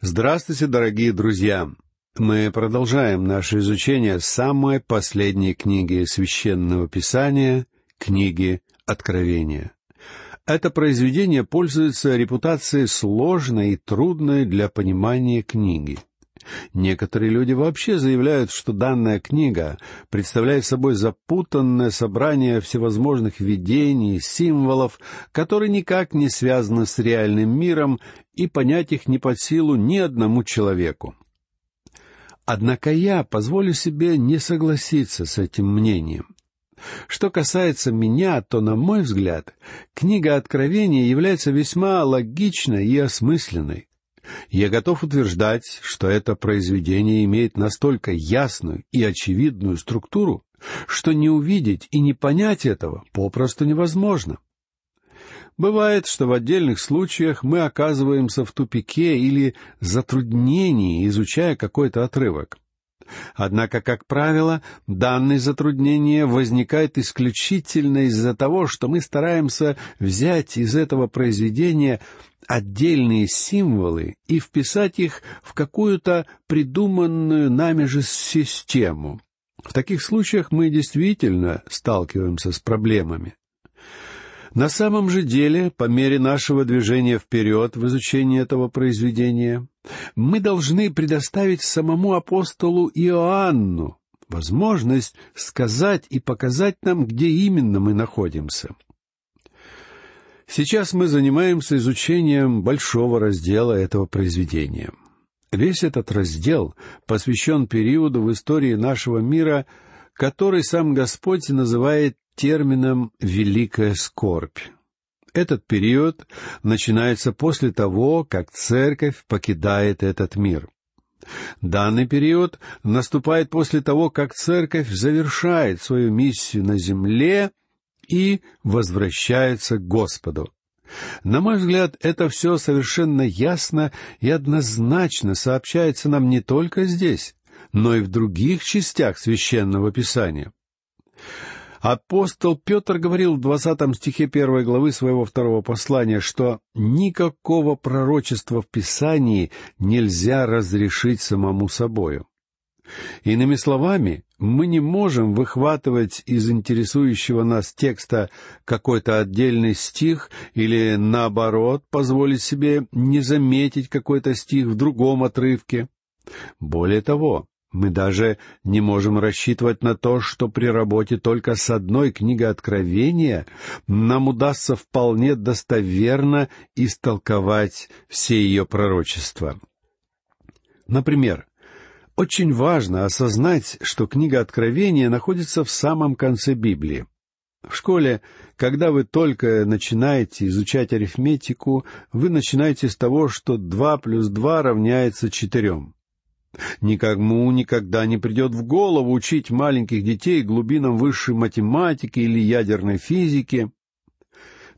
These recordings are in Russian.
Здравствуйте, дорогие друзья! Мы продолжаем наше изучение самой последней книги Священного Писания, книги Откровения. Это произведение пользуется репутацией сложной и трудной для понимания книги. Некоторые люди вообще заявляют, что данная книга представляет собой запутанное собрание всевозможных видений, символов, которые никак не связаны с реальным миром, и понять их не под силу ни одному человеку. Однако я позволю себе не согласиться с этим мнением. Что касается меня, то, на мой взгляд, книга Откровения является весьма логичной и осмысленной. Я готов утверждать, что это произведение имеет настолько ясную и очевидную структуру, что не увидеть и не понять этого попросту невозможно. Бывает, что в отдельных случаях мы оказываемся в тупике или затруднении, изучая какой-то отрывок. Однако, как правило, данное затруднение возникает исключительно из-за того, что мы стараемся взять из этого произведения отдельные символы и вписать их в какую-то придуманную нами же систему. В таких случаях мы действительно сталкиваемся с проблемами. На самом же деле, по мере нашего движения вперед в изучении этого произведения, мы должны предоставить самому апостолу Иоанну возможность сказать и показать нам, где именно мы находимся. Сейчас мы занимаемся изучением большого раздела этого произведения. Весь этот раздел посвящен периоду в истории нашего мира, который сам Господь называет термином «великая скорбь». Этот период начинается после того, как церковь покидает этот мир. Данный период наступает после того, как церковь завершает свою миссию на земле и возвращается к Господу. На мой взгляд, это все совершенно ясно и однозначно сообщается нам не только здесь, но и в других частях священного писания. Апостол Петр говорил в двадцатом стихе первой главы своего второго послания, что никакого пророчества в Писании нельзя разрешить самому собою. Иными словами, мы не можем выхватывать из интересующего нас текста какой-то отдельный стих или, наоборот, позволить себе не заметить какой-то стих в другом отрывке. Более того, мы даже не можем рассчитывать на то, что при работе только с одной книгой Откровения нам удастся вполне достоверно истолковать все ее пророчества. Например, очень важно осознать, что книга Откровения находится в самом конце Библии. В школе, когда вы только начинаете изучать арифметику, вы начинаете с того, что два плюс два равняется четырем. Никому никогда не придет в голову учить маленьких детей глубинам высшей математики или ядерной физики.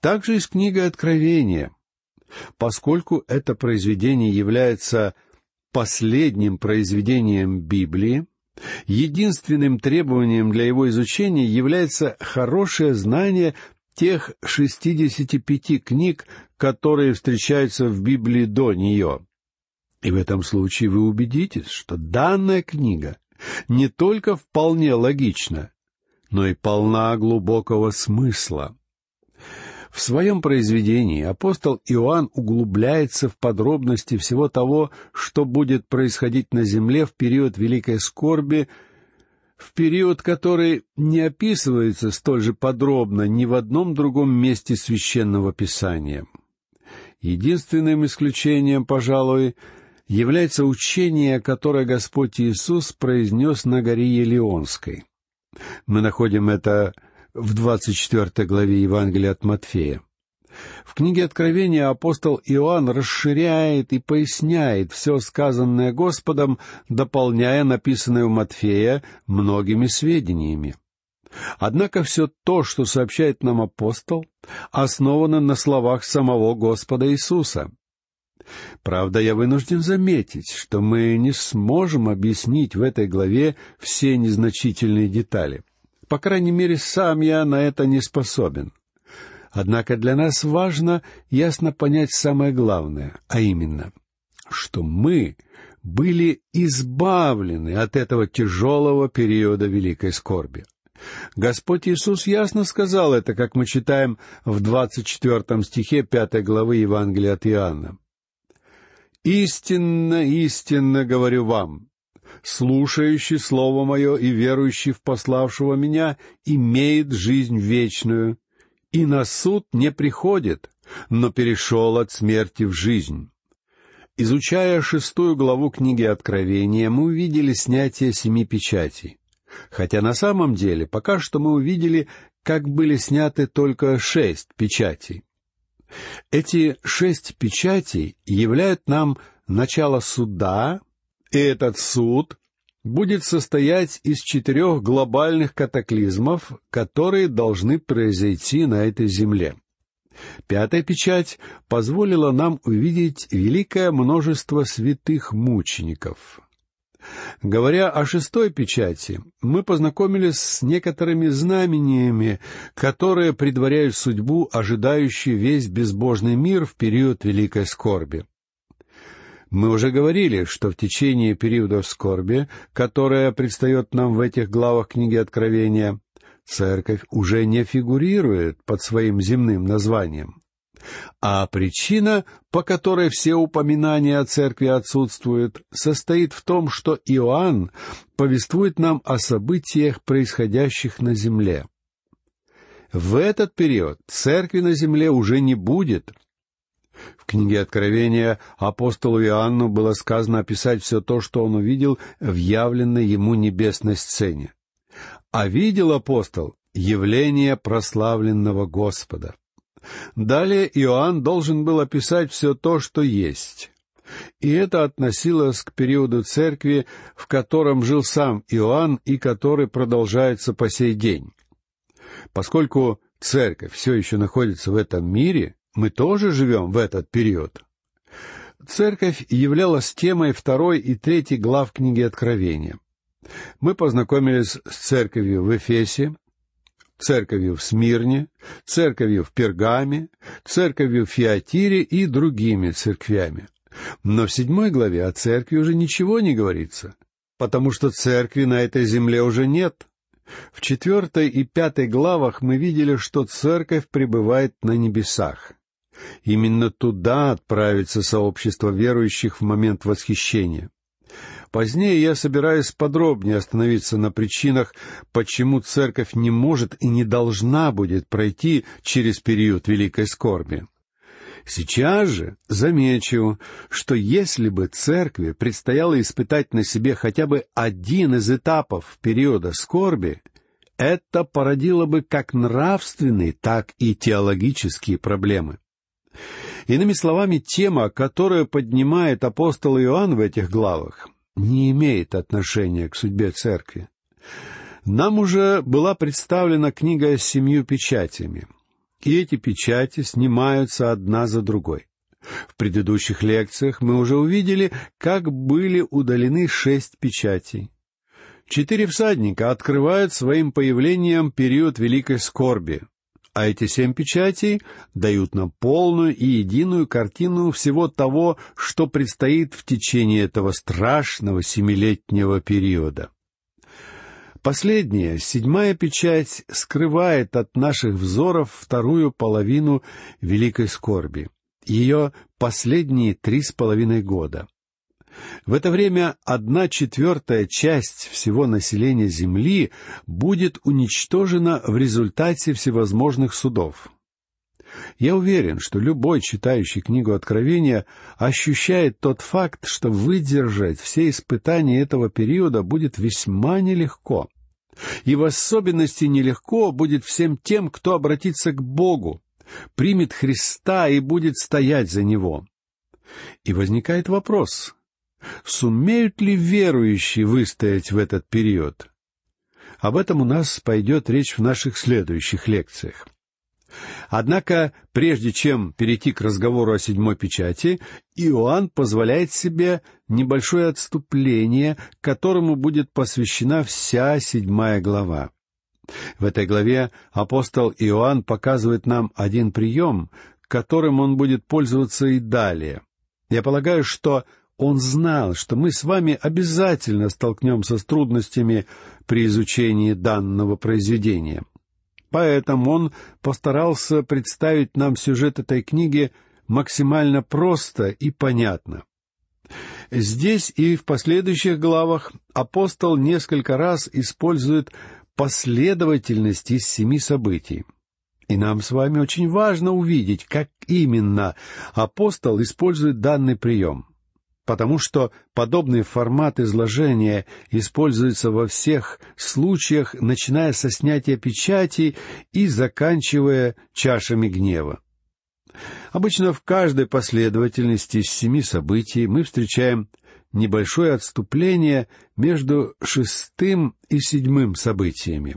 Также с книгой Откровения. Поскольку это произведение является последним произведением Библии, единственным требованием для его изучения является хорошее знание тех 65 книг, которые встречаются в Библии до нее. И в этом случае вы убедитесь, что данная книга не только вполне логична, но и полна глубокого смысла. В своем произведении апостол Иоанн углубляется в подробности всего того, что будет происходить на земле в период великой скорби, в период, который не описывается столь же подробно ни в одном другом месте священного писания. Единственным исключением, пожалуй, является учение, которое Господь Иисус произнес на горе Елеонской. Мы находим это в двадцать четвертой главе Евангелия от Матфея. В книге Откровения апостол Иоанн расширяет и поясняет все сказанное Господом, дополняя написанное у Матфея многими сведениями. Однако все то, что сообщает нам апостол, основано на словах самого Господа Иисуса. Правда, я вынужден заметить, что мы не сможем объяснить в этой главе все незначительные детали. По крайней мере, сам я на это не способен. Однако для нас важно ясно понять самое главное, а именно, что мы были избавлены от этого тяжелого периода великой скорби. Господь Иисус ясно сказал это, как мы читаем в двадцать четвертом стихе пятой главы Евангелия от Иоанна. «Истинно, истинно говорю вам, слушающий Слово Мое и верующий в пославшего Меня имеет жизнь вечную, и на суд не приходит, но перешел от смерти в жизнь». Изучая шестую главу книги Откровения, мы увидели снятие семи печатей. Хотя на самом деле пока что мы увидели, как были сняты только шесть печатей. Эти шесть печатей являют нам начало суда, и этот суд будет состоять из четырех глобальных катаклизмов, которые должны произойти на этой земле. Пятая печать позволила нам увидеть великое множество святых мучеников. Говоря о шестой печати, мы познакомились с некоторыми знамениями, которые предваряют судьбу, ожидающую весь безбожный мир в период великой скорби. Мы уже говорили, что в течение периода скорби, которая предстает нам в этих главах книги Откровения, церковь уже не фигурирует под своим земным названием. А причина, по которой все упоминания о церкви отсутствуют, состоит в том, что Иоанн повествует нам о событиях, происходящих на земле. В этот период церкви на земле уже не будет. В книге Откровения апостолу Иоанну было сказано описать все то, что он увидел в явленной ему небесной сцене. А видел апостол явление прославленного Господа. Далее Иоанн должен был описать все то, что есть. И это относилось к периоду церкви, в котором жил сам Иоанн и который продолжается по сей день. Поскольку церковь все еще находится в этом мире, мы тоже живем в этот период. Церковь являлась темой второй и третьей глав книги Откровения. Мы познакомились с церковью в Эфесе, церковью в Смирне, церковью в Пергаме, церковью в Фиатире и другими церквями. Но в седьмой главе о церкви уже ничего не говорится, потому что церкви на этой земле уже нет. В четвертой и пятой главах мы видели, что церковь пребывает на небесах. Именно туда отправится сообщество верующих в момент восхищения. Позднее я собираюсь подробнее остановиться на причинах, почему церковь не может и не должна будет пройти через период великой скорби. Сейчас же замечу, что если бы церкви предстояло испытать на себе хотя бы один из этапов периода скорби, это породило бы как нравственные, так и теологические проблемы. Иными словами, тема, которую поднимает апостол Иоанн в этих главах, не имеет отношения к судьбе церкви. Нам уже была представлена книга с семью печатями, и эти печати снимаются одна за другой. В предыдущих лекциях мы уже увидели, как были удалены шесть печатей. Четыре всадника открывают своим появлением период великой скорби, а эти семь печатей дают нам полную и единую картину всего того, что предстоит в течение этого страшного семилетнего периода. Последняя, седьмая печать, скрывает от наших взоров вторую половину великой скорби, ее последние три с половиной года. В это время одна четвертая часть всего населения Земли будет уничтожена в результате всевозможных судов. Я уверен, что любой читающий книгу Откровения ощущает тот факт, что выдержать все испытания этого периода будет весьма нелегко. И в особенности нелегко будет всем тем, кто обратится к Богу, примет Христа и будет стоять за Него. И возникает вопрос, Сумеют ли верующие выстоять в этот период? Об этом у нас пойдет речь в наших следующих лекциях. Однако, прежде чем перейти к разговору о седьмой печати, Иоанн позволяет себе небольшое отступление, которому будет посвящена вся седьмая глава. В этой главе апостол Иоанн показывает нам один прием, которым он будет пользоваться и далее. Я полагаю, что он знал, что мы с вами обязательно столкнемся с трудностями при изучении данного произведения. Поэтому он постарался представить нам сюжет этой книги максимально просто и понятно. Здесь и в последующих главах апостол несколько раз использует последовательность из семи событий. И нам с вами очень важно увидеть, как именно апостол использует данный прием, потому что подобный формат изложения используется во всех случаях, начиная со снятия печати и заканчивая чашами гнева. Обычно в каждой последовательности из семи событий мы встречаем небольшое отступление между шестым и седьмым событиями.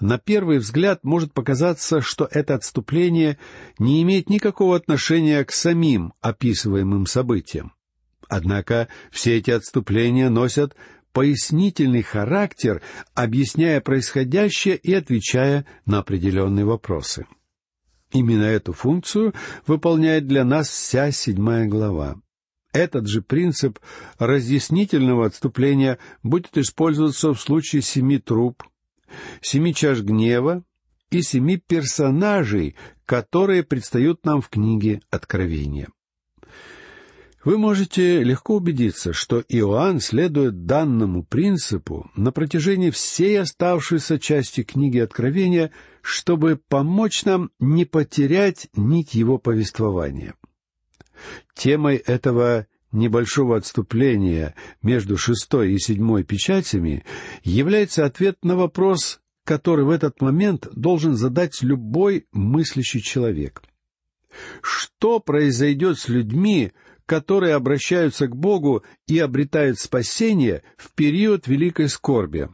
На первый взгляд может показаться, что это отступление не имеет никакого отношения к самим описываемым событиям. Однако все эти отступления носят пояснительный характер, объясняя происходящее и отвечая на определенные вопросы. Именно эту функцию выполняет для нас вся седьмая глава. Этот же принцип разъяснительного отступления будет использоваться в случае семи труб, семи чаш гнева и семи персонажей, которые предстают нам в книге Откровения. Вы можете легко убедиться, что Иоанн следует данному принципу на протяжении всей оставшейся части книги Откровения, чтобы помочь нам не потерять нить его повествования. Темой этого небольшого отступления между шестой и седьмой печатями является ответ на вопрос, который в этот момент должен задать любой мыслящий человек. Что произойдет с людьми, которые обращаются к Богу и обретают спасение в период великой скорби?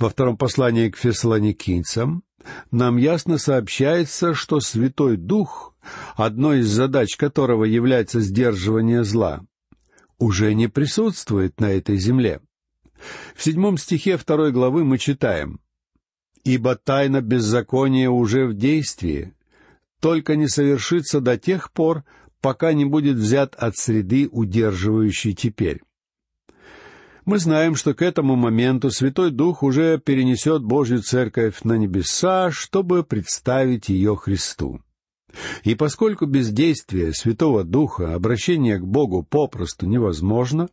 Во втором послании к фессалоникийцам нам ясно сообщается, что Святой Дух, одной из задач которого является сдерживание зла, уже не присутствует на этой земле. В седьмом стихе второй главы мы читаем «Ибо тайна беззакония уже в действии, только не совершится до тех пор, пока не будет взят от среды, удерживающей теперь». Мы знаем, что к этому моменту Святой Дух уже перенесет Божью Церковь на небеса, чтобы представить ее Христу. И поскольку без действия Святого Духа обращение к Богу попросту невозможно,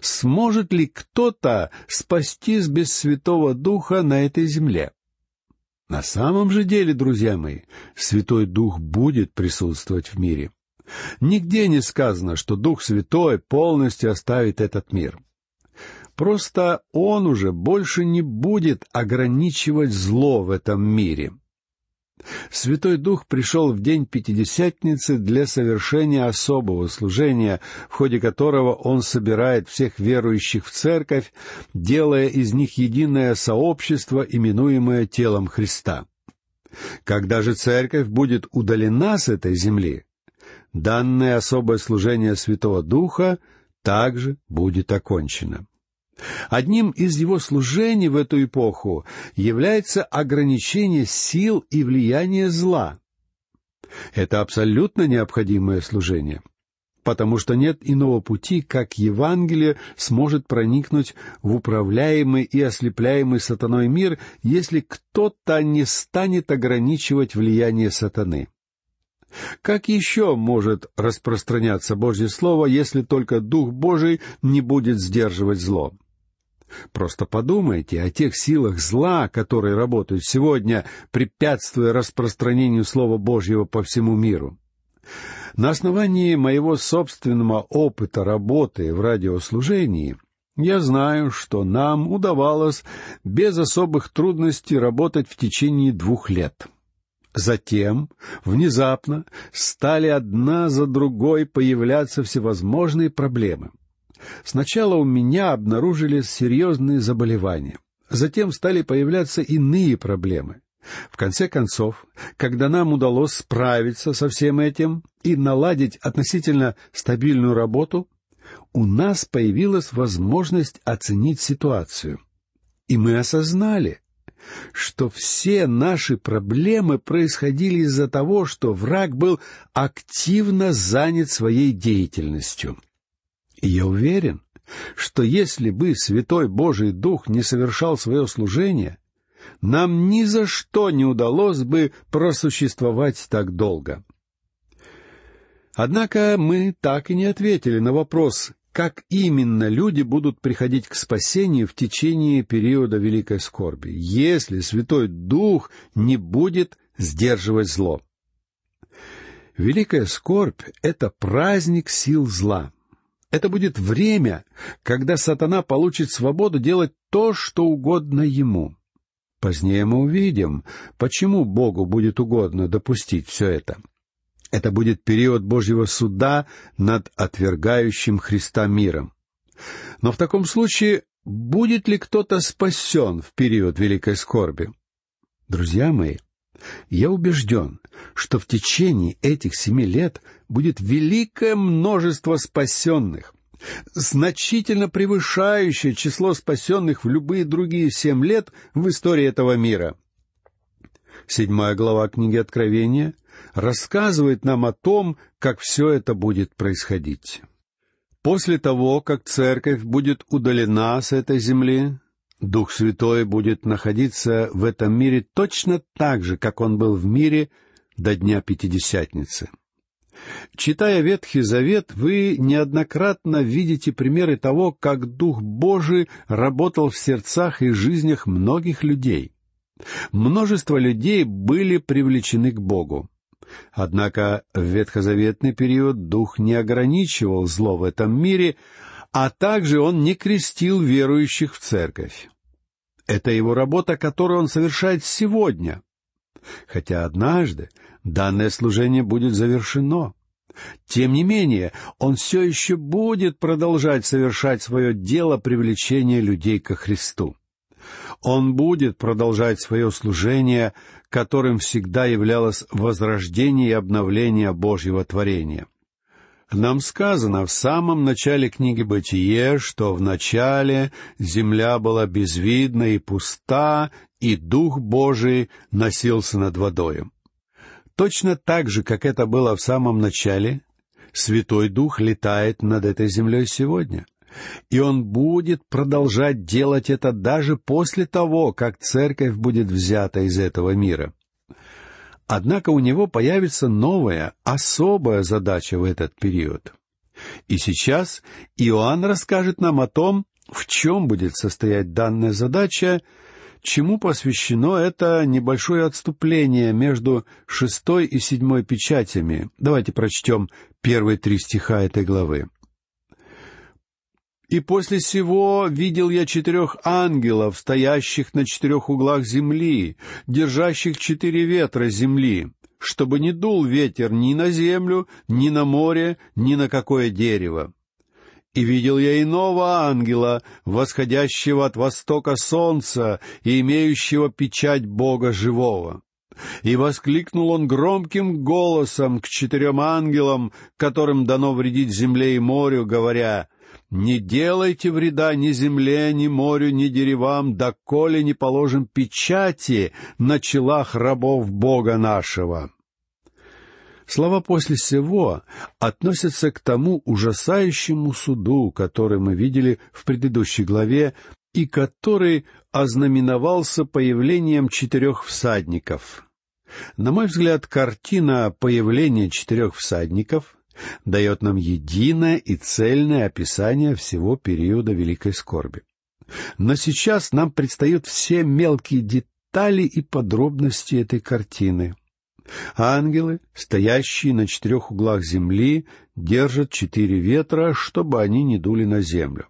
сможет ли кто-то спастись без Святого Духа на этой земле? На самом же деле, друзья мои, Святой Дух будет присутствовать в мире. Нигде не сказано, что Дух Святой полностью оставит этот мир. Просто он уже больше не будет ограничивать зло в этом мире. Святой Дух пришел в день Пятидесятницы для совершения особого служения, в ходе которого Он собирает всех верующих в церковь, делая из них единое сообщество, именуемое телом Христа. Когда же церковь будет удалена с этой земли, данное особое служение Святого Духа также будет окончено. Одним из его служений в эту эпоху является ограничение сил и влияния зла. Это абсолютно необходимое служение, потому что нет иного пути, как Евангелие сможет проникнуть в управляемый и ослепляемый сатаной мир, если кто-то не станет ограничивать влияние сатаны. Как еще может распространяться Божье Слово, если только Дух Божий не будет сдерживать зло? Просто подумайте о тех силах зла, которые работают сегодня, препятствуя распространению Слова Божьего по всему миру. На основании моего собственного опыта работы в радиослужении я знаю, что нам удавалось без особых трудностей работать в течение двух лет. Затем, внезапно, стали одна за другой появляться всевозможные проблемы — Сначала у меня обнаружились серьезные заболевания. Затем стали появляться иные проблемы. В конце концов, когда нам удалось справиться со всем этим и наладить относительно стабильную работу, у нас появилась возможность оценить ситуацию. И мы осознали, что все наши проблемы происходили из-за того, что враг был активно занят своей деятельностью. И я уверен, что если бы Святой Божий Дух не совершал свое служение, нам ни за что не удалось бы просуществовать так долго. Однако мы так и не ответили на вопрос, как именно люди будут приходить к спасению в течение периода великой скорби, если Святой Дух не будет сдерживать зло. Великая скорбь — это праздник сил зла. Это будет время, когда сатана получит свободу делать то, что угодно ему. Позднее мы увидим, почему Богу будет угодно допустить все это. Это будет период Божьего суда над отвергающим Христа миром. Но в таком случае будет ли кто-то спасен в период великой скорби? Друзья мои, я убежден, что в течение этих семи лет будет великое множество спасенных, значительно превышающее число спасенных в любые другие семь лет в истории этого мира. Седьмая глава книги Откровения рассказывает нам о том, как все это будет происходить. После того, как церковь будет удалена с этой земли, Дух Святой будет находиться в этом мире точно так же, как он был в мире до Дня Пятидесятницы. Читая Ветхий Завет, вы неоднократно видите примеры того, как Дух Божий работал в сердцах и жизнях многих людей. Множество людей были привлечены к Богу. Однако в ветхозаветный период Дух не ограничивал зло в этом мире, а также Он не крестил верующих в церковь. Это его работа, которую Он совершает сегодня. Хотя однажды данное служение будет завершено. Тем не менее, Он все еще будет продолжать совершать свое дело привлечения людей ко Христу. Он будет продолжать свое служение, которым всегда являлось возрождение и обновление Божьего творения. Нам сказано в самом начале книги «Бытие», что в начале земля была безвидна и пуста, и Дух Божий носился над водою. Точно так же, как это было в самом начале, Святой Дух летает над этой землей сегодня. И он будет продолжать делать это даже после того, как церковь будет взята из этого мира. Однако у него появится новая, особая задача в этот период. И сейчас Иоанн расскажет нам о том, в чем будет состоять данная задача, чему посвящено это небольшое отступление между шестой и седьмой печатями. Давайте прочтем первые три стиха этой главы. И после сего видел я четырех ангелов, стоящих на четырех углах земли, держащих четыре ветра земли, чтобы не дул ветер ни на землю, ни на море, ни на какое дерево. И видел я иного ангела, восходящего от востока солнца и имеющего печать Бога живого. И воскликнул он громким голосом к четырем ангелам, которым дано вредить земле и морю, говоря, «Не делайте вреда ни земле, ни морю, ни деревам, доколе не положим печати на челах рабов Бога нашего». Слова «после сего» относятся к тому ужасающему суду, который мы видели в предыдущей главе, и который ознаменовался появлением четырех всадников. На мой взгляд, картина появления четырех всадников дает нам единое и цельное описание всего периода Великой Скорби. Но сейчас нам предстают все мелкие детали и подробности этой картины. Ангелы, стоящие на четырех углах земли, держат четыре ветра, чтобы они не дули на землю.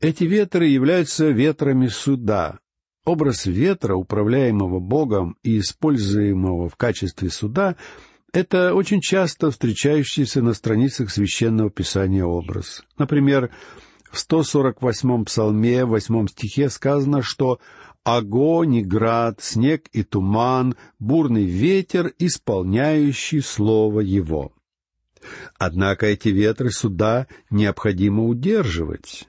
Эти ветры являются ветрами суда. Образ ветра, управляемого Богом и используемого в качестве суда, это очень часто встречающийся на страницах священного писания образ. Например, в 148-м псалме, в 8 стихе сказано, что огонь и град, снег и туман, бурный ветер, исполняющий слово его. Однако эти ветры суда необходимо удерживать.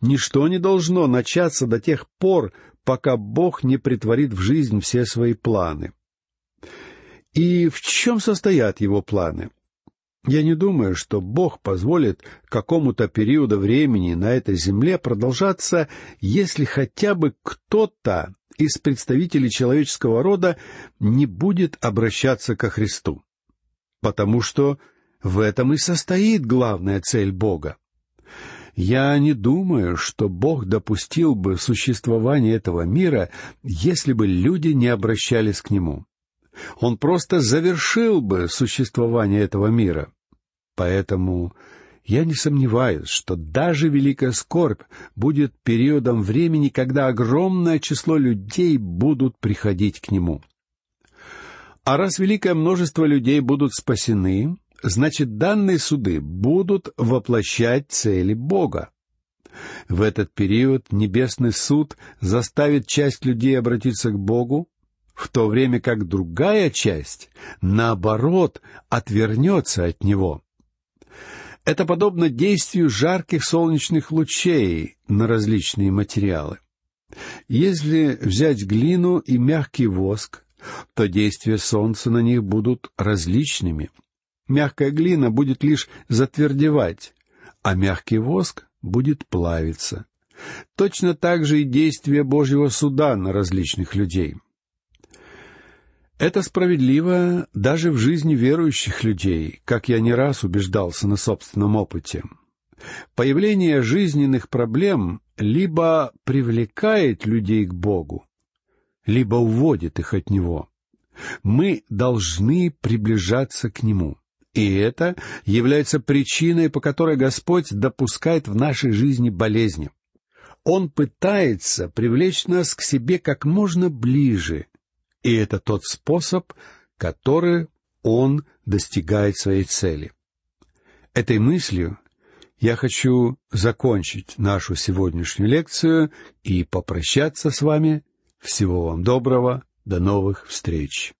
Ничто не должно начаться до тех пор, пока Бог не притворит в жизнь все свои планы. И в чем состоят его планы? Я не думаю, что Бог позволит какому-то периоду времени на этой земле продолжаться, если хотя бы кто-то из представителей человеческого рода не будет обращаться ко Христу. Потому что в этом и состоит главная цель Бога. Я не думаю, что Бог допустил бы существование этого мира, если бы люди не обращались к Нему. Он просто завершил бы существование этого мира. Поэтому я не сомневаюсь, что даже великая скорбь будет периодом времени, когда огромное число людей будут приходить к Нему. А раз великое множество людей будут спасены, значит, данные суды будут воплощать цели Бога. В этот период небесный суд заставит часть людей обратиться к Богу, в то время как другая часть, наоборот, отвернется от Него. Это подобно действию жарких солнечных лучей на различные материалы. Если взять глину и мягкий воск, то действия солнца на них будут различными. Мягкая глина будет лишь затвердевать, а мягкий воск будет плавиться. Точно так же и действия Божьего суда на различных людей. Это справедливо даже в жизни верующих людей, как я не раз убеждался на собственном опыте. Появление жизненных проблем либо привлекает людей к Богу, либо уводит их от Него. Мы должны приближаться к Нему. И это является причиной, по которой Господь допускает в нашей жизни болезни. Он пытается привлечь нас к себе как можно ближе, и это тот способ, который он достигает своей цели. Этой мыслью я хочу закончить нашу сегодняшнюю лекцию и попрощаться с вами. Всего вам доброго, до новых встреч.